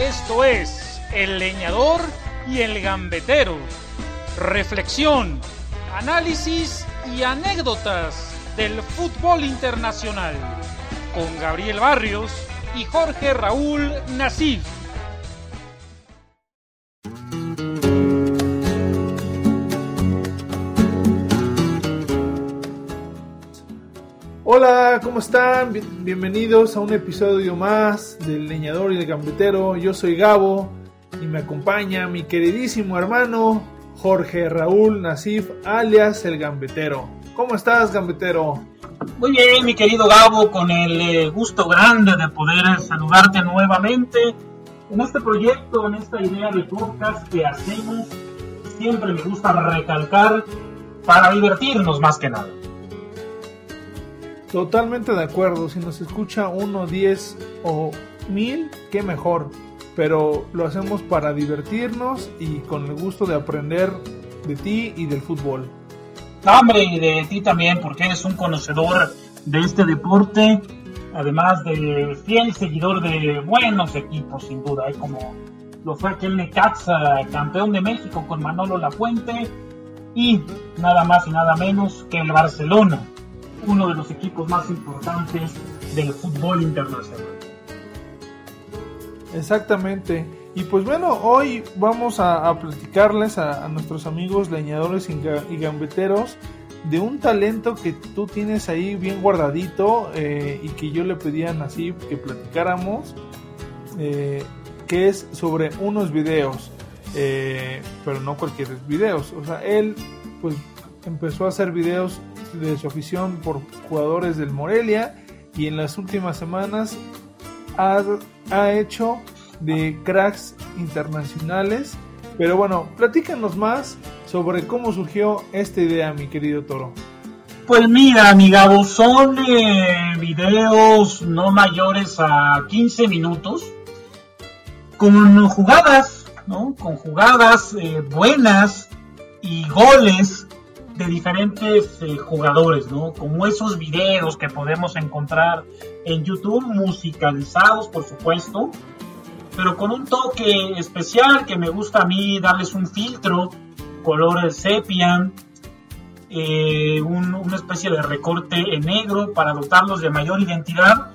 Esto es El Leñador y el Gambetero. Reflexión, análisis y anécdotas del fútbol internacional. Con Gabriel Barrios y Jorge Raúl Nasif. Hola, ¿cómo están? Bienvenidos a un episodio más del Leñador y el Gambetero. Yo soy Gabo y me acompaña mi queridísimo hermano Jorge Raúl Nasif, alias el Gambetero. ¿Cómo estás, Gambetero? Muy bien, mi querido Gabo, con el eh, gusto grande de poder saludarte nuevamente en este proyecto, en esta idea de podcast que hacemos. Siempre me gusta recalcar para divertirnos más que nada. Totalmente de acuerdo. Si nos escucha uno, diez o mil, qué mejor. Pero lo hacemos para divertirnos y con el gusto de aprender de ti y del fútbol. hombre, y de ti también, porque eres un conocedor de este deporte. Además de fiel seguidor de buenos equipos, sin duda. Hay como lo fue aquel Necaxa, campeón de México con Manolo Lafuente. Y nada más y nada menos que el Barcelona uno de los equipos más importantes del fútbol internacional. Exactamente. Y pues bueno, hoy vamos a, platicarles a, nuestros amigos leñadores y, gambeteros de un talento que tú tienes ahí bien guardadito eh, y que yo le pedí a Nasib que platicáramos, eh, que es sobre unos videos, eh, pero no cualquier videos. O sea, él pues empezó a hacer videos de su afición por jugadores del Morelia y en las últimas semanas ha, ha hecho de cracks internacionales. Pero bueno, platícanos más sobre cómo surgió esta idea, mi querido Toro. Pues mira, amigabo, son eh, videos no mayores a 15 minutos con jugadas, ¿no? Con jugadas eh, buenas y goles de diferentes eh, jugadores, ¿no? Como esos videos que podemos encontrar en YouTube, musicalizados, por supuesto, pero con un toque especial que me gusta a mí darles un filtro, color sepia, eh, una especie de recorte en negro para dotarlos de mayor identidad.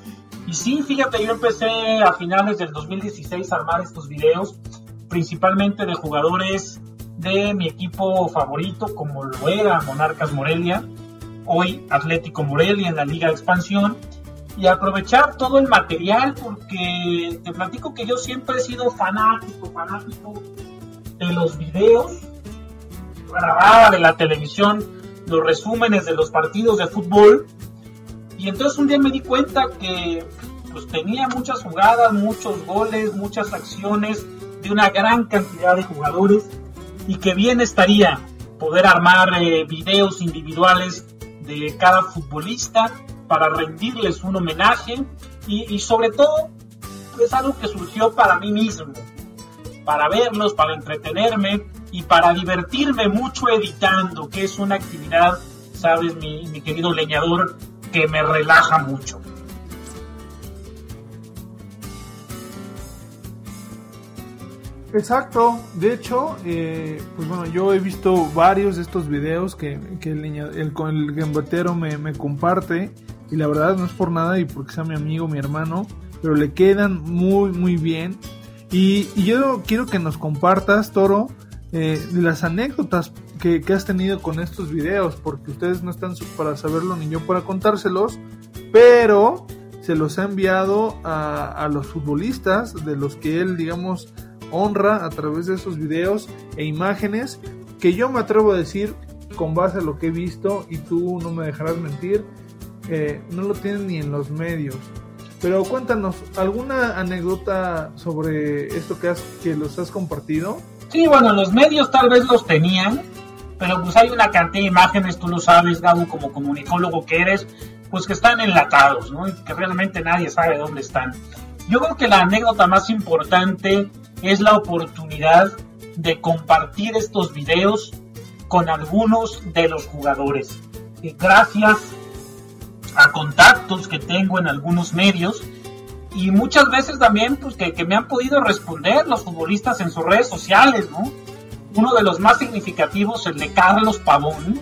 Y sí, fíjate, yo empecé a finales del 2016 a armar estos videos, principalmente de jugadores de mi equipo favorito, como lo era Monarcas Morelia, hoy Atlético Morelia en la Liga de Expansión, y aprovechar todo el material, porque te platico que yo siempre he sido fanático, fanático de los videos, grababa de la televisión los resúmenes de los partidos de fútbol, y entonces un día me di cuenta que pues tenía muchas jugadas, muchos goles, muchas acciones de una gran cantidad de jugadores y que bien estaría poder armar eh, videos individuales de cada futbolista para rendirles un homenaje y, sobre todo es algo que surgió para mí mismo, para verlos, para entretenerme y para divertirme mucho editando, que es una actividad, sabes, mi, mi querido leñador, que me relaja mucho. Exacto, de hecho, eh, pues bueno, yo he visto varios de estos videos que, que el, el, el gambatero me, comparte y la verdad no es por nada y porque sea mi amigo, mi hermano, pero le quedan muy, muy bien. Y, y yo quiero que nos compartas, Toro, eh, las anécdotas que, que, has tenido con estos videos, porque ustedes no están para saberlo ni yo para contárselos, pero se los ha enviado a, a los futbolistas de los que él, digamos, honra a través de esos videos e imágenes que yo me atrevo a decir con base a lo que he visto y tú no me dejarás mentir, eh, no lo tienen ni en los medios. Pero cuéntanos, ¿alguna anécdota sobre esto que, has, que los has compartido? Sí, bueno, los medios tal vez los tenían, pero pues hay una cantidad de imágenes, tú lo sabes, Gabo, como comunicólogo que eres, pues que están enlatados, ¿no? Y que realmente nadie sabe dónde están. Yo creo que la anécdota más importante es la oportunidad de compartir estos videos con algunos de los jugadores. Y gracias a contactos que tengo en algunos medios, y muchas veces también pues que, me han podido responder los futbolistas en sus redes sociales, ¿no? Uno de los más significativos, el de Carlos Pavón,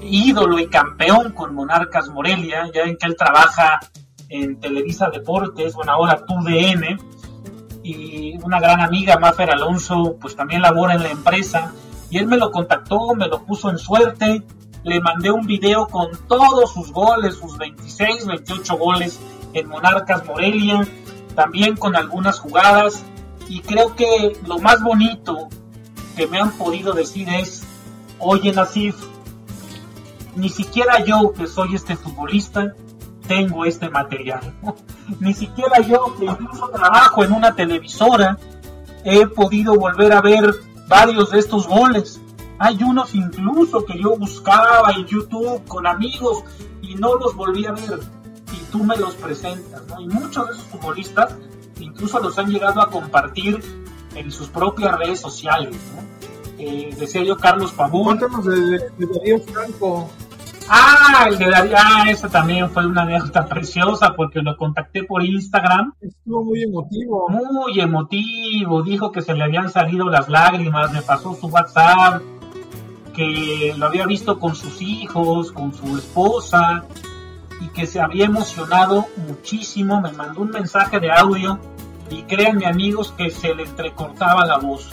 ídolo y campeón con Monarcas Morelia, ya en que él trabaja en Televisa Deportes, bueno, ahora TUDN, y una gran amiga, Mafer Alonso, pues también labora en la empresa, y él me lo contactó, me lo puso en suerte, le mandé un video con todos sus goles, sus 26, 28 goles en Monarcas Morelia, también con algunas jugadas, y creo que lo más bonito que me han podido decir es, oye Nasif, ni siquiera yo que soy este futbolista tengo este material. Ni siquiera yo que incluso trabajo en una televisora he podido volver a ver varios de estos goles. Hay unos incluso que yo buscaba en YouTube con amigos y no los volví a ver. Y tú me los presentas. Y muchos de esos futbolistas incluso los han llegado a compartir en sus propias redes sociales. Eh, decía yo Carlos Pavón. Cuéntanos de, de Franco. Ah, el de Darío, ah, esa también fue una anécdota preciosa porque lo contacté por Instagram. Estuvo muy emotivo. Muy emotivo, dijo que se le habían salido las lágrimas, me pasó su WhatsApp, que lo había visto con sus hijos, con su esposa y que se había emocionado muchísimo, me mandó un mensaje de audio y créanme amigos que se le entrecortaba la voz.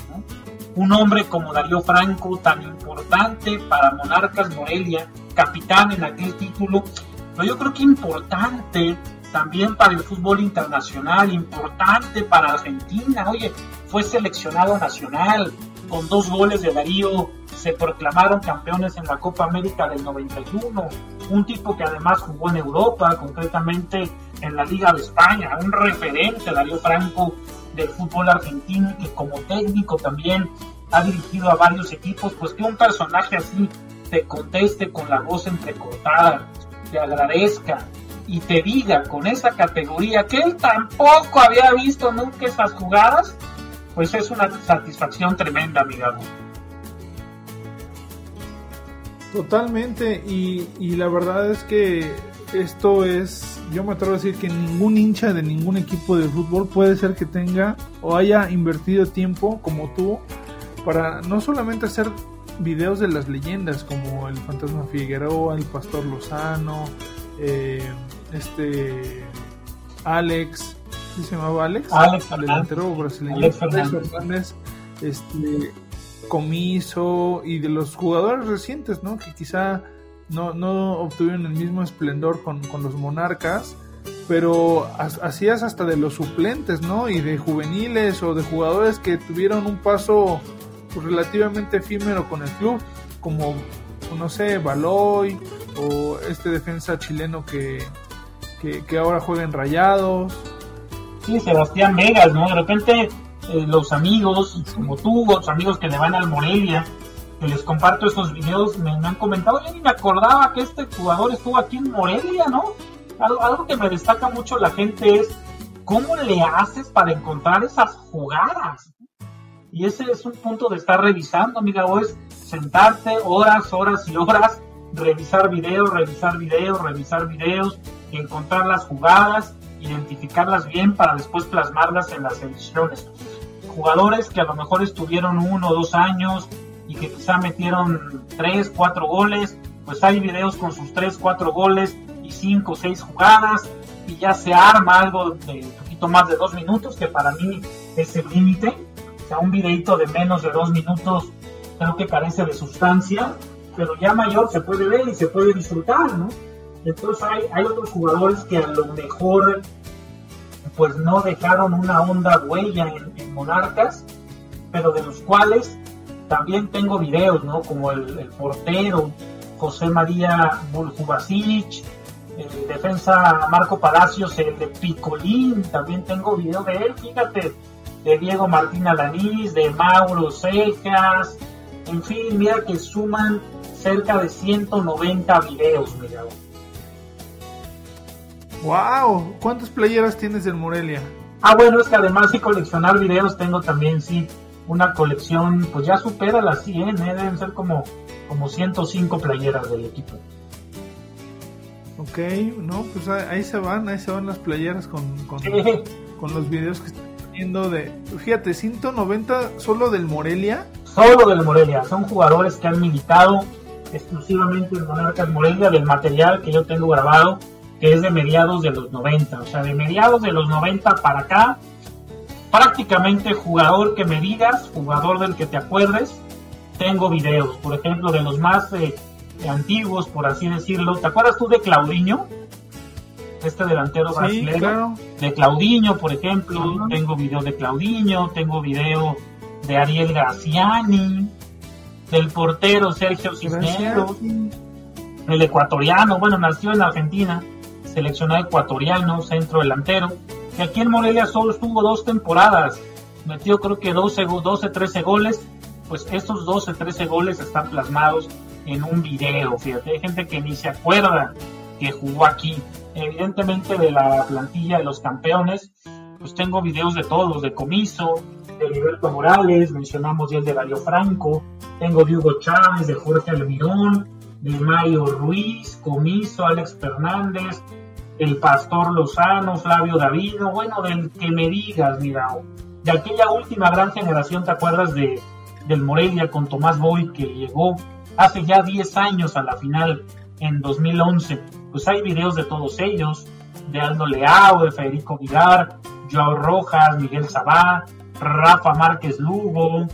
Un hombre como Darío Franco, tan importante para Monarcas Morelia, capitán en aquel título, pero yo creo que importante también para el fútbol internacional, importante para Argentina. Oye, fue seleccionado nacional con dos goles de Darío, se proclamaron campeones en la Copa América del 91. Un tipo que además jugó en Europa, concretamente en la Liga de España, un referente, Darío Franco, del fútbol argentino, que como técnico también ha dirigido a varios equipos, pues que un personaje así te conteste con la voz entrecortada, te agradezca y te diga con esa categoría que él tampoco había visto nunca esas jugadas, pues es una satisfacción tremenda, amigo. Totalmente, y, y la verdad es que esto es, yo me atrevo a decir que ningún hincha de ningún equipo de fútbol puede ser que tenga o haya invertido tiempo como tú para no solamente hacer videos de las leyendas como el Fantasma Figueroa, el Pastor Lozano, eh, este Alex, ¿sí se llamaba Alex? Alex el delantero brasileño. Alex Fernández. este Comiso y de los jugadores recientes, ¿no? Que quizá no, no obtuvieron el mismo esplendor con, con los monarcas, pero hacías hasta de los suplentes, ¿no? Y de juveniles o de jugadores que tuvieron un paso pues, relativamente efímero con el club, como, no sé, Baloy o este defensa chileno que, que, ahora juega en Rayados. Sí, Sebastián Vegas, ¿no? De repente eh, los amigos, como tú, los amigos que le van al Morelia, que les comparto estos videos, me, han comentado, yo ni me acordaba que este jugador estuvo aquí en Morelia, ¿no? Algo, algo que me destaca mucho la gente es, ¿cómo le haces para encontrar esas jugadas? Y ese es un punto de estar revisando, amiga, o es sentarte horas, horas y horas, revisar videos, revisar videos, revisar videos, encontrar las jugadas, identificarlas bien para después plasmarlas en las ediciones. Jugadores que a lo mejor estuvieron uno o dos años y que quizá metieron tres, cuatro goles, pues hay videos con sus tres, cuatro goles y cinco o seis jugadas y ya se arma algo de un poquito más de dos minutos, que para mí es el límite un videito de menos de dos minutos creo que carece de sustancia, pero ya mayor se puede ver y se puede disfrutar, ¿no? Entonces hay, hay otros jugadores que a lo mejor pues no dejaron una honda huella en, Monarcas, pero de los cuales también tengo videos, ¿no? Como el, portero José María Buljubasic, el defensa Marco Palacios, el de Picolín, también tengo video de él, fíjate, de Diego Martín Alanís, de Mauro Cejas, en fin, mira que suman cerca de 190 videos, mira. ¡Wow! ¿Cuántas playeras tienes del Morelia? Ah, bueno, es que además de coleccionar videos tengo también, sí, una colección, pues ya supera las 100, ¿eh? deben ser como, como 105 playeras del equipo. Ok, no, pues ahí se van, ahí se van las playeras con, con, con los videos que están viendo de... Fíjate, 190 solo del Morelia. Solo del Morelia, son jugadores que han militado exclusivamente en Monarcas Morelia del material que yo tengo grabado, que es de mediados de los 90, o sea, de mediados de los 90 para acá, prácticamente jugador que me digas, jugador del que te acuerdes, tengo videos, por ejemplo, de los más eh, antiguos, por así decirlo. ¿Te acuerdas tú de Claudinho? Este delantero brasileño. De Claudinho, por ejemplo. Tengo video de Claudinho, tengo video de Ariel Graciani, del portero Sergio Cisneros, el ecuatoriano, bueno, nació en Argentina, seleccionado ecuatoriano, centro delantero, que aquí en Morelia solo estuvo dos temporadas, metió creo que 12, 12 13 goles, pues estos 12, 13 goles están plasmados en un video, fíjate, hay gente que ni se acuerda que jugó aquí, evidentemente de la plantilla de los campeones, pues tengo videos de todos, de Comiso, de Liberto Morales, mencionamos ya el de Darío Franco, tengo de Hugo Chávez, de Jorge Almirón, de Mario Ruiz, Comiso, Alex Fernández, el Pastor Lozano, Flavio Davino, bueno, del que me digas, mira, de aquella última gran generación, ¿te acuerdas de del Morelia con Tomás Boy que llegó hace ya 10 años a la final en 2011? Pues hay videos de todos ellos, de Aldo Leao, de Federico Vigar, Joao Rojas, Miguel Sabá, Rafa Márquez Lugo,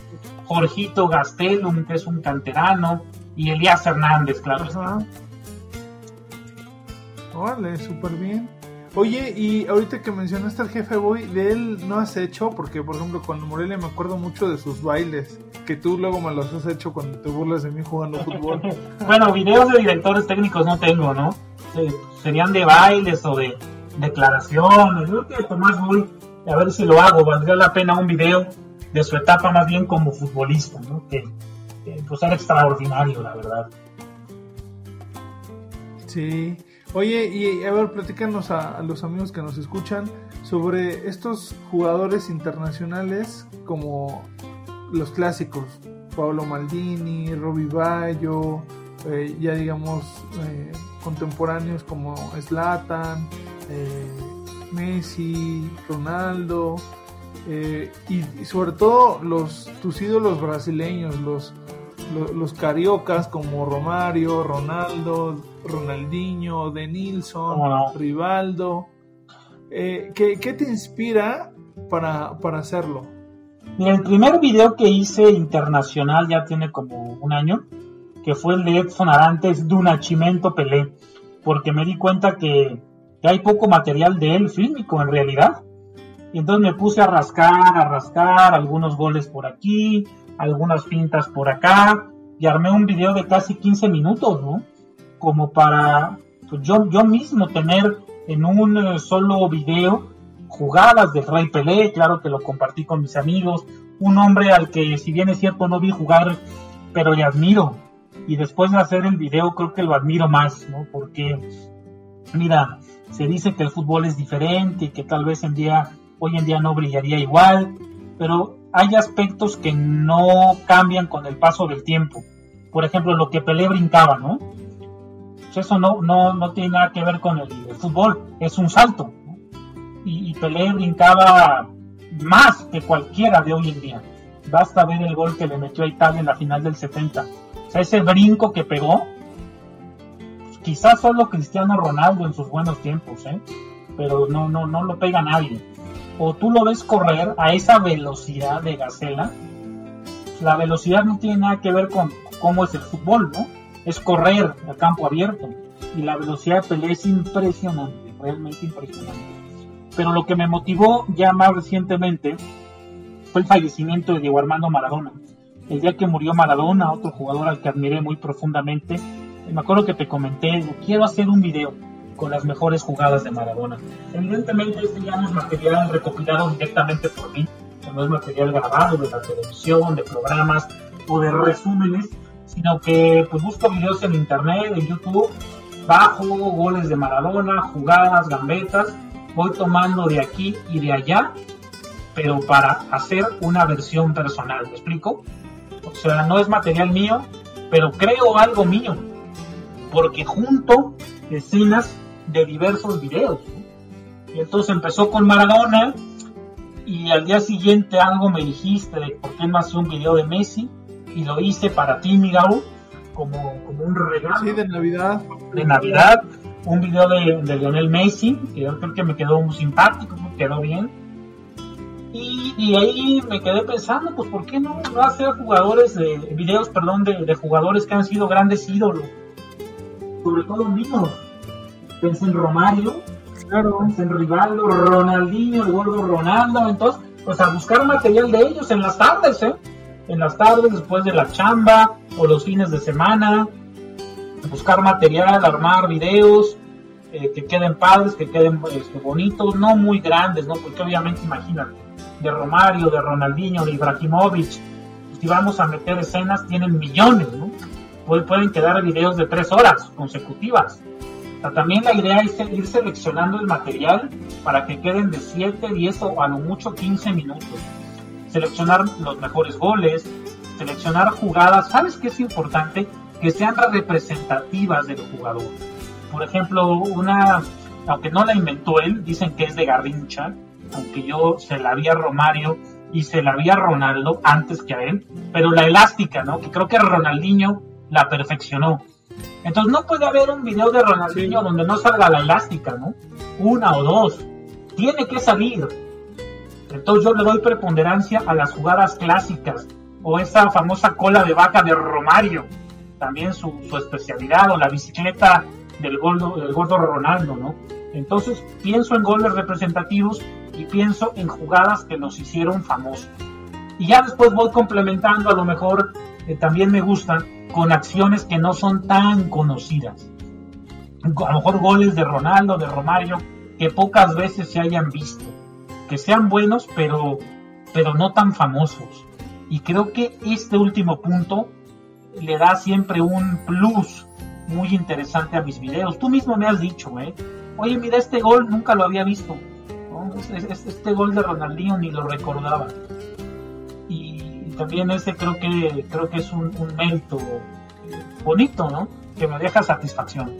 Jorgito Gastelum, que es un canterano, y Elías Hernández, claro. Vale, súper bien. Oye, y ahorita que mencionaste al jefe Boy, de él no has hecho, porque por ejemplo con Morelia me acuerdo mucho de sus bailes, que tú luego me los has hecho cuando te burlas de mí jugando fútbol. bueno, videos de directores técnicos no tengo, ¿no? serían de bailes o de declaraciones. Yo creo que Tomás Boy, a ver si lo hago, valdría la pena un video de su etapa más bien como futbolista, ¿no? Que, pues era extraordinario, la verdad. Sí. Oye, y a ver, platícanos a, los amigos que nos escuchan sobre estos jugadores internacionales como los clásicos, Pablo Maldini, Robbie Bayo, eh, ya digamos eh, contemporáneos como Zlatan, eh, Messi, Ronaldo, y, sobre todo los tus ídolos brasileños, los, los cariocas como Romario, Ronaldo, Ronaldinho, De Nilsson, Rivaldo. Eh, ¿qué, te inspira para, hacerlo? el primer video que hice internacional ya tiene como un año, que fue el de Edson Arantes Dunachimento Pelé, porque me di cuenta que, hay poco material de él fílmico en realidad. Y entonces me puse a rascar, a rascar, algunos goles por aquí, algunas pintas por acá, y armé un video de casi 15 minutos, ¿no? como para pues, yo, yo mismo tener en un eh, solo video jugadas de Rey Pelé, claro que lo compartí con mis amigos, un hombre al que si bien es cierto no vi jugar, pero le admiro. Y después de hacer el video creo que lo admiro más, ¿no? Porque, mira, se dice que el fútbol es diferente y que tal vez en día, hoy en día no brillaría igual, pero hay aspectos que no cambian con el paso del tiempo. Por ejemplo, lo que Pelé brincaba, ¿no? Pues eso no, no, no tiene nada que ver con el, fútbol, es un salto. Y, Pelé brincaba más que cualquiera de hoy en día. Basta ver el gol que le metió a Italia en la final del 70. O sea, ese brinco que pegó, pues, quizás solo Cristiano Ronaldo en sus buenos tiempos, ¿eh? pero no, no, no lo pega nadie. O tú lo ves correr a esa velocidad de gacela, la velocidad no tiene nada que ver con cómo es el fútbol, ¿no? es correr a campo abierto. Y la velocidad de Pelé es impresionante, realmente impresionante. Pero lo que me motivó ya más recientemente fue el fallecimiento de Diego Armando Maradona. El día que murió Maradona, otro jugador al que admiré muy profundamente, me acuerdo que te comenté, quiero hacer un video con las mejores jugadas de Maradona. Evidentemente este ya no es material recopilado directamente por mí, no es material grabado de la televisión, de programas o de resúmenes, sino que pues busco videos en internet, en YouTube, bajo goles de Maradona, jugadas, gambetas, voy tomando de aquí y de allá, pero para hacer una versión personal, ¿me explico? O sea, no es material mío, pero creo algo mío, porque junto escenas de diversos videos. Y entonces empezó con Maradona y al día siguiente algo me dijiste de por qué no hacía un video de Messi y lo hice para ti, Miguel, como, como un regalo. Sí, de Navidad. De Navidad, un video de, de Lionel Messi, que yo creo que me quedó muy simpático, me quedó bien. Y, y, ahí me quedé pensando, pues, ¿por qué no, no hacer jugadores de videos, perdón, de, de, jugadores que han sido grandes ídolos? Sobre todo míos. Pensé en Romario, claro. en Rivaldo, Ronaldinho, el gordo Ronaldo, entonces, pues a buscar material de ellos en las tardes, ¿eh? En las tardes, después de la chamba, o los fines de semana, buscar material, armar videos, eh, que queden padres, que queden este, bonitos, no muy grandes, ¿no? Porque obviamente imagínate, de Romario, de Ronaldinho, de Ibrahimovic, si vamos a meter escenas, tienen millones, ¿no? Pueden quedar videos de tres horas consecutivas. También la idea es ir seleccionando el material para que queden de 7, 10 o a lo mucho 15 minutos. Seleccionar los mejores goles, seleccionar jugadas. ¿Sabes qué es importante? Que sean representativas del jugador. Por ejemplo, una, aunque no la inventó él, dicen que es de Garrincha, aunque yo se la vi a Romario y se la vi a Ronaldo antes que a él, pero la elástica, ¿no? Que creo que Ronaldinho la perfeccionó. Entonces no puede haber un video de Ronaldinho sí. donde no salga la elástica, ¿no? Una o dos. Tiene que salir. Entonces yo le doy preponderancia a las jugadas clásicas o esa famosa cola de vaca de Romario, también su, su especialidad, o la bicicleta del gordo, del gordo Ronaldo, ¿no? Entonces pienso en goles representativos y pienso en jugadas que nos hicieron famosos. Y ya después voy complementando, a lo mejor eh, también me gustan, con acciones que no son tan conocidas. A lo mejor goles de Ronaldo, de Romario, que pocas veces se hayan visto. Que sean buenos, pero, pero no tan famosos. Y creo que este último punto le da siempre un plus muy interesante a mis videos. Tú mismo me has dicho, ¿eh? Oye, mira, este gol nunca lo había visto. este, gol de Ronaldinho ni lo recordaba. También ese creo que creo que es un, un mérito bonito, ¿no? Que me deja satisfacción.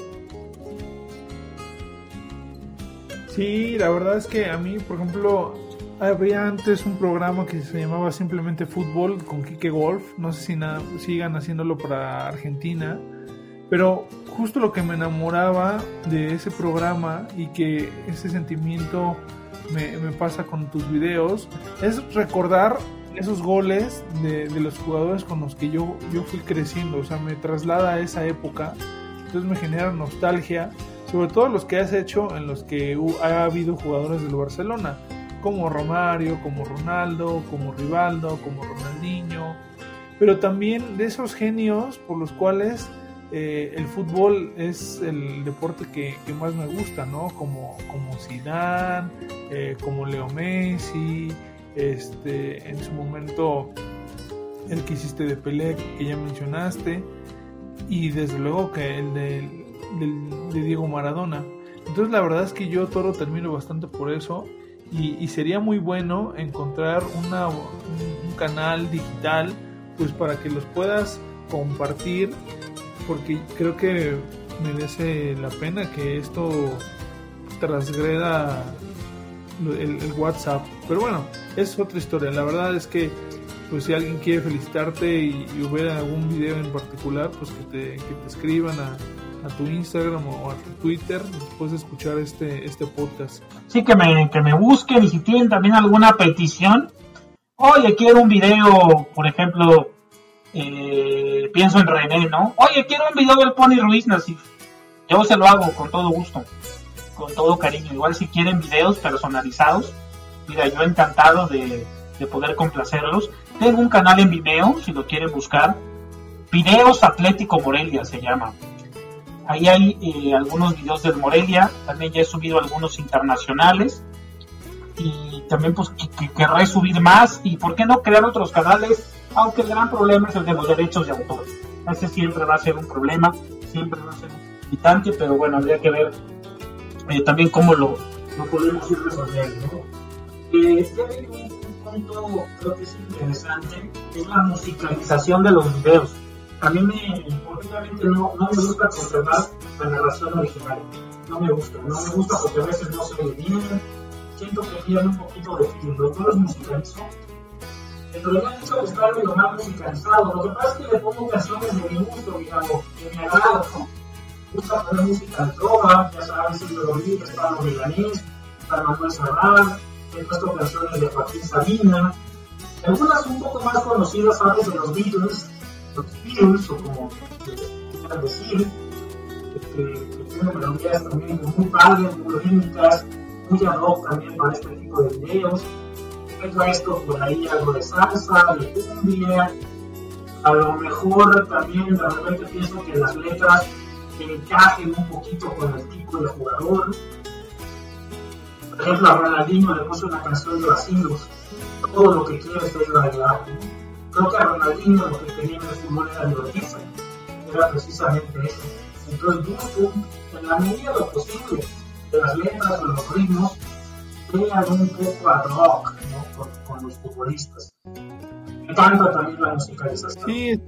Sí, la verdad es que a mí, por ejemplo, había antes un programa que se llamaba simplemente Fútbol con Kike Golf. No sé si sigan haciéndolo para Argentina. Pero justo lo que me enamoraba de ese programa y que ese sentimiento me pasa con tus videos es recordar esos goles de, de, los jugadores con los que yo, yo fui creciendo. O sea, me traslada a esa época. Entonces me genera nostalgia. Sobre todo los que has hecho en los que ha habido jugadores del Barcelona. Como Romario, como Ronaldo, como Rivaldo, como Ronaldinho. Pero también de esos genios por los cuales eh, el fútbol es el deporte que, más me gusta, ¿no? Como, como Zidane, eh, como Leo Messi, este, en su momento el que hiciste de Pelé, que ya mencionaste, y desde luego que el de, de, Diego Maradona. Entonces la verdad es que yo Toro termino bastante por eso. Y, y sería muy bueno encontrar una, un, un canal digital pues para que los puedas compartir porque creo que merece la pena que esto transgreda el, WhatsApp. Pero bueno, es otra historia. La verdad es que pues si alguien quiere felicitarte y, y hubiera algún video en particular, pues que te, que te escriban a, a tu Instagram o a tu Twitter después de escuchar este, este podcast. Sí, que me, que me busquen y si tienen también alguna petición. Oye, quiero un video, por ejemplo, eh, pienso en René, ¿no? Oye, quiero un video del Pony Ruiz, Nasif. Yo se lo hago con todo gusto, con todo cariño. Igual si quieren videos personalizados, mira, yo encantado de, de poder complacerlos. Tengo un canal en Vimeo, si lo quieren buscar. Videos Atlético Morelia se llama. Ahí hay eh, algunos videos del Morelia. También ya he subido algunos internacionales. Y también pues que, que querré subir más. Y por qué no crear otros canales aunque el gran problema es el de los derechos de autor. Ese siempre va a ser un problema, siempre va a ser un limitante, pero bueno, habría que ver eh, también cómo lo, lo, podemos ir resolviendo. Eh, un punto creo que es interesante, es la musicalización de los videos. A mí me, obviamente no, no me gusta conservar la narración original. no me gusta, no me gusta porque a veces no se ve bien, siento que tiene un poquito de filtro, yo los musicalizo. Le han dicho que está lo más musicalizado, lo que pasa es que le pongo canciones de mi gusto, digamos, de mi agrado, ¿no? Gusta poner música trova, ya sabes, Silvio Rodríguez, Pablo Milanés, Juan Manuel Serrat, he puesto canciones de Joaquín Sabina, algunas un poco más conocidas, sabes, de los Beatles, los Beatles, o como quieran decir, que, que tienen melodías también muy padres, muy rítmicas, muy ad hoc también para este tipo de videos. He puesto por ahí algo de salsa, de cumbia, a lo mejor también de repente pienso que las letras encajen un poquito con el tipo de jugador. Por ejemplo, a Ronaldinho le puse una canción de vacilos, todo lo que quieres es bailar. Creo que a Ronaldinho lo que quería en el fútbol era divertirse, era precisamente eso. Entonces busco, en la medida de lo posible, de las letras o los ritmos, crean un poco ad hoc ¿no? con, con, los futbolistas. Me encanta también la musicalización. Sí,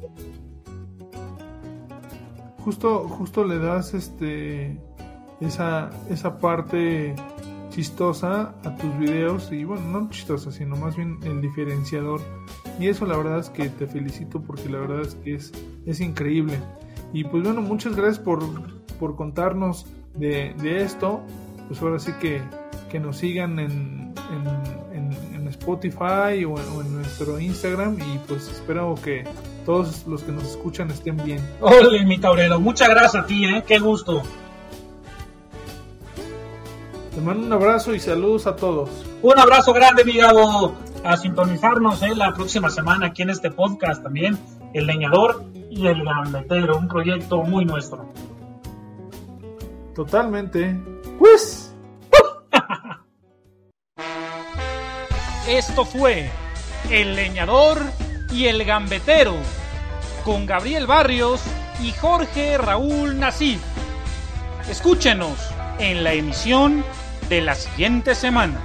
justo, justo le das este esa, esa parte chistosa a tus videos y bueno, no chistosa, sino más bien el diferenciador. Y eso la verdad es que te felicito porque la verdad es que es, es increíble. Y pues bueno, muchas gracias por, por contarnos de, de, esto. Pues ahora sí que, que nos sigan en, en, Spotify o, o en nuestro Instagram y pues espero que todos los que nos escuchan estén bien. Hola, mi taurero, muchas gracias a ti, ¿eh? qué gusto. Te mando un abrazo y saludos a todos. Un abrazo grande, mi Gabo. A sintonizarnos ¿eh? la próxima semana aquí en este podcast también, El Leñador y El Gambetero, un proyecto muy nuestro. Totalmente. Pues. Esto fue El Leñador y El Gambetero con Gabriel Barrios y Jorge Raúl Nasif. Escúchenos en la emisión de la siguiente semana.